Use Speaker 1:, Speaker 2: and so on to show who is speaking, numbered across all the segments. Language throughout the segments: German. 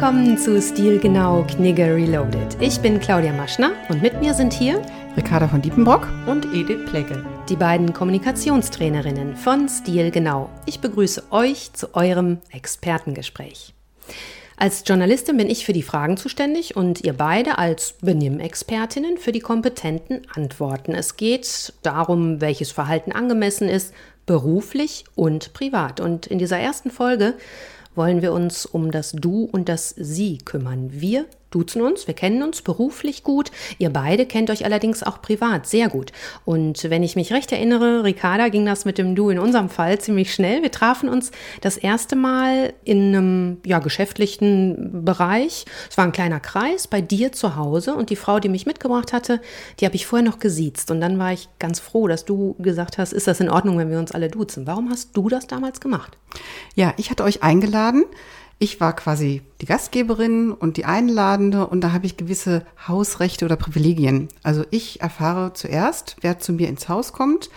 Speaker 1: Willkommen zu Stilgenau Knigge Reloaded. Ich bin Claudia Maschner und mit mir sind hier
Speaker 2: Ricarda von Diepenbrock
Speaker 3: und Edith Plegge,
Speaker 1: die beiden Kommunikationstrainerinnen von Stilgenau. Ich begrüße euch zu eurem Expertengespräch. Als Journalistin bin ich für die Fragen zuständig und ihr beide als Benimmexpertinnen für die kompetenten Antworten. Es geht darum, welches Verhalten angemessen ist, beruflich und privat. Und in dieser ersten Folge wollen wir uns um das Du und das Sie kümmern. Wir duzen uns, wir kennen uns beruflich gut. Ihr beide kennt euch allerdings auch privat sehr gut. Und wenn ich mich recht erinnere, Ricarda, ging das mit dem Du in unserem Fall ziemlich schnell. Wir trafen uns das erste Mal in einem ja, geschäftlichen Bereich. Es war ein kleiner Kreis bei dir zu Hause und die Frau, die mich mitgebracht hatte, die habe ich vorher noch gesiezt. Und dann war ich ganz froh, dass du gesagt hast, ist das in Ordnung, wenn wir uns alle duzen? Warum hast du das damals gemacht?
Speaker 2: Ja, ich hatte euch eingeladen ich war quasi die Gastgeberin und die Einladende und da habe ich gewisse Hausrechte oder Privilegien. Also ich erfahre zuerst, wer zu mir ins Haus kommt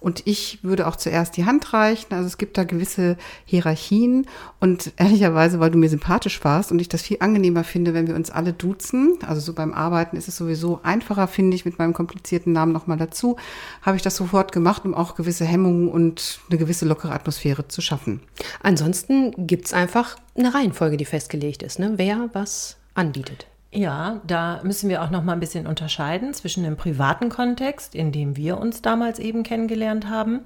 Speaker 2: und ich würde auch zuerst die Hand reichen. Also es gibt da gewisse Hierarchien. Und ehrlicherweise, weil du mir sympathisch warst und ich das viel angenehmer finde, wenn wir uns alle duzen, also so beim Arbeiten ist es sowieso einfacher, finde ich, mit meinem komplizierten Namen nochmal dazu, habe ich das sofort gemacht, um auch gewisse Hemmungen und eine gewisse lockere Atmosphäre zu schaffen.
Speaker 1: Ansonsten gibt es einfach eine Reihenfolge, die festgelegt ist, ne? wer was anbietet.
Speaker 3: Ja, da müssen wir auch noch mal ein bisschen unterscheiden zwischen dem privaten Kontext, in dem wir uns damals eben kennengelernt haben,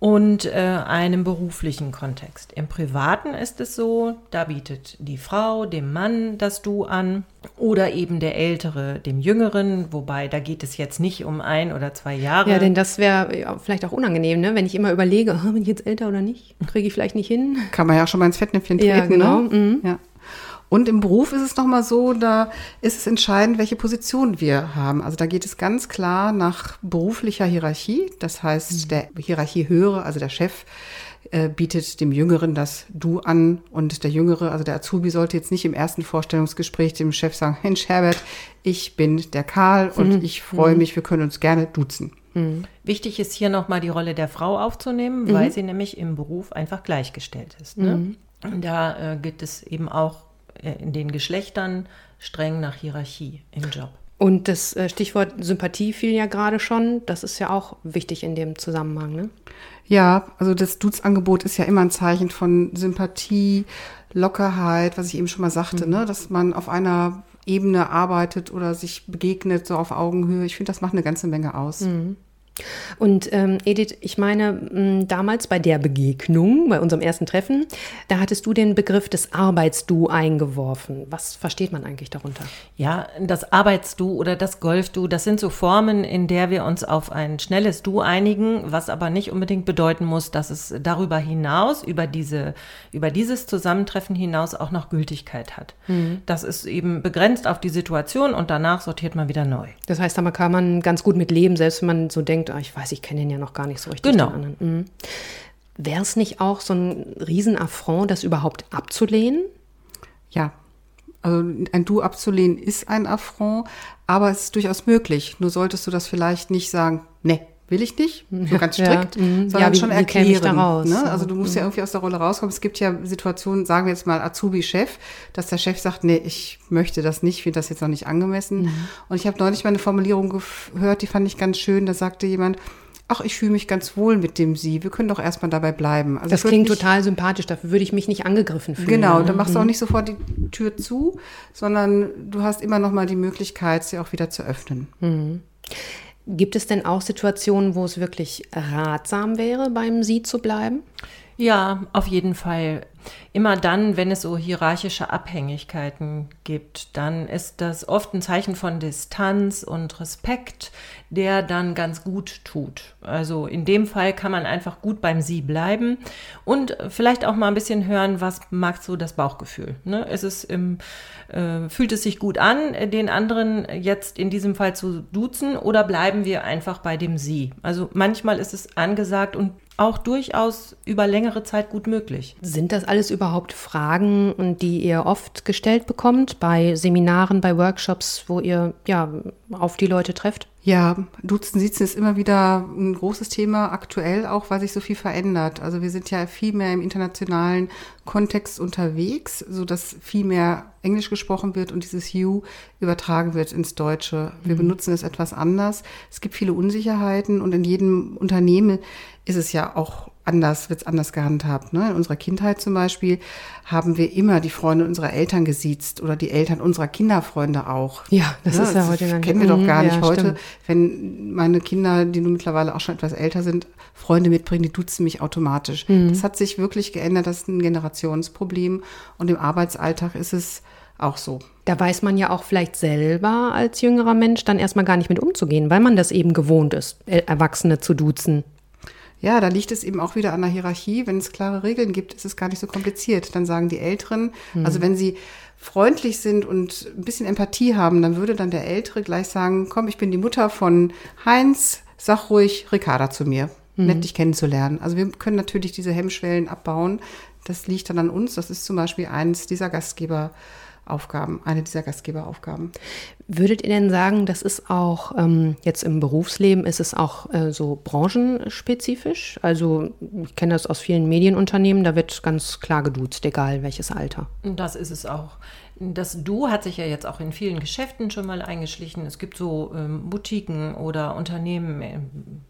Speaker 3: und äh, einem beruflichen Kontext. Im privaten ist es so, da bietet die Frau dem Mann das Du an oder eben der Ältere dem Jüngeren, wobei da geht es jetzt nicht um ein oder zwei Jahre.
Speaker 1: Ja, denn das wäre vielleicht auch unangenehm, ne? wenn ich immer überlege, oh, bin ich jetzt älter oder nicht, kriege ich vielleicht nicht hin.
Speaker 2: Kann man ja auch schon mal ins Fettnäpfchen treten.
Speaker 1: Ja, genau.
Speaker 2: Ne? Mhm. Ja. Und im Beruf ist es nochmal so, da ist es entscheidend, welche Position wir haben. Also da geht es ganz klar nach beruflicher Hierarchie. Das heißt, mhm. der Hierarchie höhere, also der Chef, äh, bietet dem Jüngeren das Du an und der Jüngere, also der Azubi, sollte jetzt nicht im ersten Vorstellungsgespräch dem Chef sagen, Mensch Herbert, ich bin der Karl und mhm. ich freue mhm. mich, wir können uns gerne duzen.
Speaker 3: Mhm. Wichtig ist hier nochmal die Rolle der Frau aufzunehmen, mhm. weil sie nämlich im Beruf einfach gleichgestellt ist. Ne? Mhm. Da äh, gibt es eben auch in den Geschlechtern streng nach Hierarchie im Job.
Speaker 1: Und das äh, Stichwort Sympathie fiel ja gerade schon. Das ist ja auch wichtig in dem Zusammenhang, ne?
Speaker 2: Ja, also das Dudes-Angebot ist ja immer ein Zeichen von Sympathie, Lockerheit, was ich eben schon mal sagte, mhm. ne? dass man auf einer Ebene arbeitet oder sich begegnet, so auf Augenhöhe. Ich finde, das macht eine ganze Menge aus. Mhm.
Speaker 1: Und ähm, Edith, ich meine, mh, damals bei der Begegnung, bei unserem ersten Treffen, da hattest du den Begriff des Arbeitsdu eingeworfen. Was versteht man eigentlich darunter?
Speaker 3: Ja, das Arbeitsdu oder das Golfdu, das sind so Formen, in der wir uns auf ein schnelles Du einigen, was aber nicht unbedingt bedeuten muss, dass es darüber hinaus, über, diese, über dieses Zusammentreffen hinaus auch noch Gültigkeit hat. Mhm. Das ist eben begrenzt auf die Situation und danach sortiert man wieder neu.
Speaker 1: Das heißt, da kann man ganz gut mit leben, selbst wenn man so denkt, ah, ich weiß, ich kenne ihn ja noch gar nicht so richtig.
Speaker 3: Genau.
Speaker 1: Mhm. Wäre es nicht auch so ein Riesenaffront, das überhaupt abzulehnen?
Speaker 2: Ja, also ein Du abzulehnen ist ein Affront, aber es ist durchaus möglich. Nur solltest du das vielleicht nicht sagen, ne, will ich nicht, so ganz strikt, ja, mhm. sondern ja, wie, schon erklären. Ne? Also du musst ja mhm. irgendwie aus der Rolle rauskommen. Es gibt ja Situationen, sagen wir jetzt mal Azubi-Chef, dass der Chef sagt, nee, ich möchte das nicht, finde das jetzt noch nicht angemessen. Mhm. Und ich habe neulich mal eine Formulierung gehört, die fand ich ganz schön. Da sagte jemand, ach, ich fühle mich ganz wohl mit dem Sie. Wir können doch erstmal dabei bleiben.
Speaker 1: Also das klingt total sympathisch. Dafür würde ich mich nicht angegriffen fühlen.
Speaker 2: Genau, dann machst du auch mhm. nicht sofort die Tür zu, sondern du hast immer noch mal die Möglichkeit, sie auch wieder zu öffnen.
Speaker 1: Mhm. Gibt es denn auch Situationen, wo es wirklich ratsam wäre, beim Sie zu bleiben?
Speaker 3: Ja, auf jeden Fall. Immer dann, wenn es so hierarchische Abhängigkeiten gibt, dann ist das oft ein Zeichen von Distanz und Respekt, der dann ganz gut tut. Also in dem Fall kann man einfach gut beim Sie bleiben und vielleicht auch mal ein bisschen hören, was mag so das Bauchgefühl. Ne? Ist im, äh, fühlt es sich gut an, den anderen jetzt in diesem Fall zu duzen oder bleiben wir einfach bei dem Sie? Also manchmal ist es angesagt und auch durchaus über längere Zeit gut möglich.
Speaker 1: Sind das alles alles überhaupt Fragen, die ihr oft gestellt bekommt bei Seminaren, bei Workshops, wo ihr ja auf die Leute trefft?
Speaker 2: Ja, Duzen, Sitzen ist immer wieder ein großes Thema, aktuell auch, weil sich so viel verändert. Also wir sind ja viel mehr im internationalen Kontext unterwegs, so dass viel mehr Englisch gesprochen wird und dieses You übertragen wird ins Deutsche. Wir mhm. benutzen es etwas anders. Es gibt viele Unsicherheiten und in jedem Unternehmen ist es ja auch anders, wird es anders gehandhabt. Ne? In unserer Kindheit zum Beispiel haben wir immer die Freunde unserer Eltern gesiezt oder die Eltern unserer Kinderfreunde auch.
Speaker 1: Ja, das ja, ist ja heute gar
Speaker 2: nicht. kennen wir doch gar mhm, nicht ja, heute. Stimmt. Wenn meine Kinder, die nun mittlerweile auch schon etwas älter sind, Freunde mitbringen, die duzen mich automatisch. Mhm. Das hat sich wirklich geändert. Das ist ein Generationsproblem und im Arbeitsalltag ist es auch so.
Speaker 1: Da weiß man ja auch vielleicht selber als jüngerer Mensch dann erstmal gar nicht mit umzugehen, weil man das eben gewohnt ist, Erwachsene zu duzen.
Speaker 2: Ja, da liegt es eben auch wieder an der Hierarchie. Wenn es klare Regeln gibt, ist es gar nicht so kompliziert. Dann sagen die Älteren, mhm. also wenn sie freundlich sind und ein bisschen Empathie haben, dann würde dann der Ältere gleich sagen, komm, ich bin die Mutter von Heinz, sag ruhig Ricarda zu mir. Mhm. Nett dich kennenzulernen. Also wir können natürlich diese Hemmschwellen abbauen. Das liegt dann an uns. Das ist zum Beispiel eines dieser Gastgeber. Aufgaben, eine dieser Gastgeberaufgaben.
Speaker 1: Würdet ihr denn sagen, das ist auch ähm, jetzt im Berufsleben, ist es auch äh, so branchenspezifisch? Also ich kenne das aus vielen Medienunternehmen, da wird ganz klar geduzt, egal welches Alter.
Speaker 3: Das ist es auch. Das Du hat sich ja jetzt auch in vielen Geschäften schon mal eingeschlichen. Es gibt so ähm, Boutiquen oder Unternehmen, äh,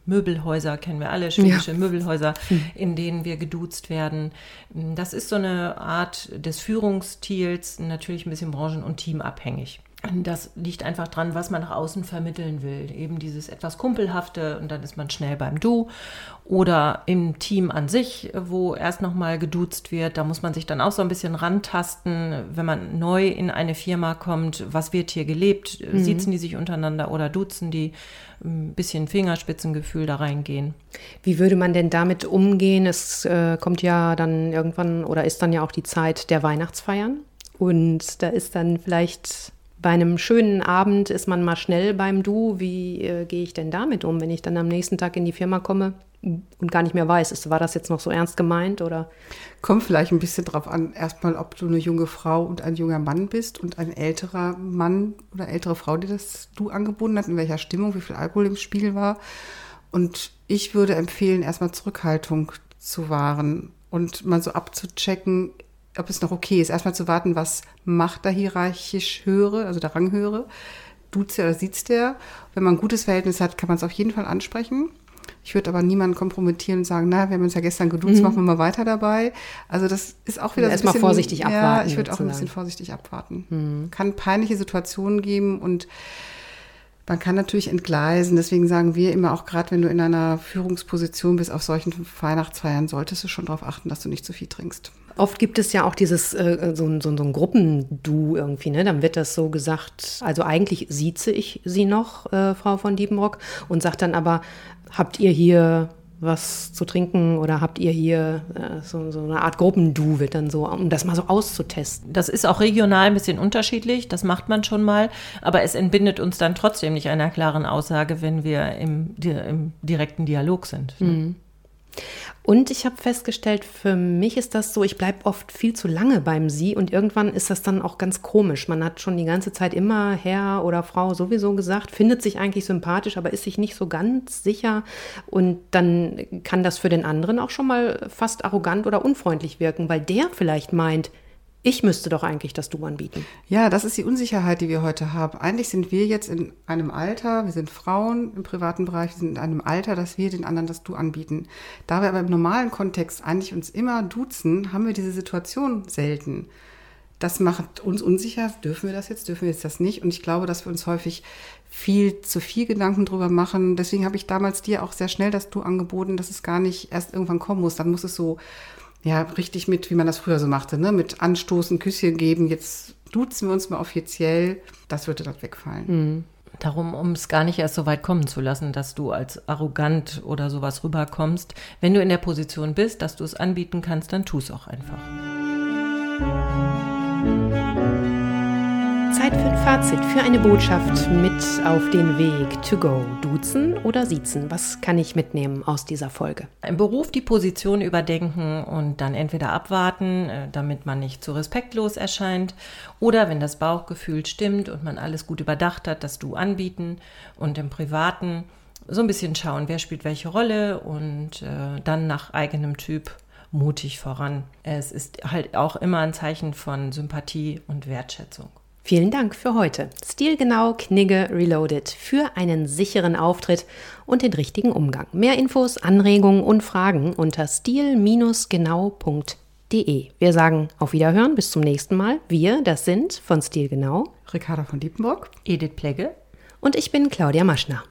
Speaker 3: Möbelhäuser kennen wir alle, schwedische ja. Möbelhäuser, mhm. in denen wir geduzt werden. Das ist so eine Art des Führungsstils, natürlich ein bisschen branchen- und teamabhängig. Das liegt einfach dran, was man nach außen vermitteln will. Eben dieses etwas Kumpelhafte und dann ist man schnell beim Du. Oder im Team an sich, wo erst nochmal geduzt wird. Da muss man sich dann auch so ein bisschen rantasten, wenn man neu in eine Firma kommt. Was wird hier gelebt? Mhm. Siezen die sich untereinander oder duzen die? Ein bisschen Fingerspitzengefühl da reingehen.
Speaker 1: Wie würde man denn damit umgehen? Es äh, kommt ja dann irgendwann oder ist dann ja auch die Zeit der Weihnachtsfeiern. Und da ist dann vielleicht bei einem schönen Abend ist man mal schnell beim Du. Wie äh, gehe ich denn damit um, wenn ich dann am nächsten Tag in die Firma komme und gar nicht mehr weiß, ist, war das jetzt noch so ernst gemeint oder?
Speaker 2: Kommt vielleicht ein bisschen drauf an, erstmal, ob du eine junge Frau und ein junger Mann bist und ein älterer Mann oder ältere Frau, die das Du angeboten hat, in welcher Stimmung, wie viel Alkohol im Spiel war. Und ich würde empfehlen, erstmal Zurückhaltung zu wahren und mal so abzuchecken, ob es noch okay ist, erstmal zu warten, was macht der hierarchisch höhere, also der Ranghöhere, duzt er oder sieht der. Wenn man ein gutes Verhältnis hat, kann man es auf jeden Fall ansprechen. Ich würde aber niemanden kompromittieren und sagen, na, wir haben uns ja gestern geduzt, mhm. machen wir mal weiter dabei. Also das ist auch wieder
Speaker 1: so erstmal vorsichtig abwarten.
Speaker 2: Ja, ich würde auch ein bisschen vorsichtig abwarten. Mhm. Kann peinliche Situationen geben und man kann natürlich entgleisen. Deswegen sagen wir immer auch gerade, wenn du in einer Führungsposition bist auf solchen Weihnachtsfeiern, solltest du schon darauf achten, dass du nicht zu viel trinkst.
Speaker 1: Oft gibt es ja auch dieses äh, so, so, so ein Gruppendu irgendwie, ne? Dann wird das so gesagt, also eigentlich sieze ich sie noch, äh, Frau von Diebenrock, und sagt dann aber, habt ihr hier was zu trinken oder habt ihr hier äh, so, so, eine Art Gruppendu wird dann so, um das mal so auszutesten.
Speaker 3: Das ist auch regional ein bisschen unterschiedlich, das macht man schon mal, aber es entbindet uns dann trotzdem nicht einer klaren Aussage, wenn wir im, im direkten Dialog sind. Mhm.
Speaker 1: Und ich habe festgestellt, für mich ist das so, ich bleibe oft viel zu lange beim Sie und irgendwann ist das dann auch ganz komisch. Man hat schon die ganze Zeit immer Herr oder Frau sowieso gesagt, findet sich eigentlich sympathisch, aber ist sich nicht so ganz sicher. Und dann kann das für den anderen auch schon mal fast arrogant oder unfreundlich wirken, weil der vielleicht meint, ich müsste doch eigentlich das Du anbieten.
Speaker 2: Ja, das ist die Unsicherheit, die wir heute haben. Eigentlich sind wir jetzt in einem Alter, wir sind Frauen im privaten Bereich, wir sind in einem Alter, dass wir den anderen das Du anbieten. Da wir aber im normalen Kontext eigentlich uns immer duzen, haben wir diese Situation selten. Das macht uns unsicher. Dürfen wir das jetzt? Dürfen wir jetzt das nicht? Und ich glaube, dass wir uns häufig viel zu viel Gedanken drüber machen. Deswegen habe ich damals dir auch sehr schnell das Du angeboten, dass es gar nicht erst irgendwann kommen muss. Dann muss es so ja, richtig mit, wie man das früher so machte, ne? mit Anstoßen, Küsschen geben. Jetzt duzen wir uns mal offiziell. Das würde dann wegfallen. Mhm.
Speaker 3: Darum, um es gar nicht erst so weit kommen zu lassen, dass du als arrogant oder sowas rüberkommst. Wenn du in der Position bist, dass du es anbieten kannst, dann tu es auch einfach.
Speaker 1: Zeit für ein Fazit, für eine Botschaft mit auf den Weg to go. Duzen oder siezen? Was kann ich mitnehmen aus dieser Folge?
Speaker 3: Im Beruf die Position überdenken und dann entweder abwarten, äh, damit man nicht zu respektlos erscheint, oder wenn das Bauchgefühl stimmt und man alles gut überdacht hat, das Du anbieten und im Privaten so ein bisschen schauen, wer spielt welche Rolle und äh, dann nach eigenem Typ mutig voran. Es ist halt auch immer ein Zeichen von Sympathie und Wertschätzung.
Speaker 1: Vielen Dank für heute. Stilgenau Knigge Reloaded für einen sicheren Auftritt und den richtigen Umgang. Mehr Infos, Anregungen und Fragen unter stil-genau.de. Wir sagen auf Wiederhören, bis zum nächsten Mal. Wir, das sind von Stilgenau
Speaker 2: Ricarda von Diepenburg,
Speaker 3: Edith Plegge
Speaker 1: und ich bin Claudia Maschner.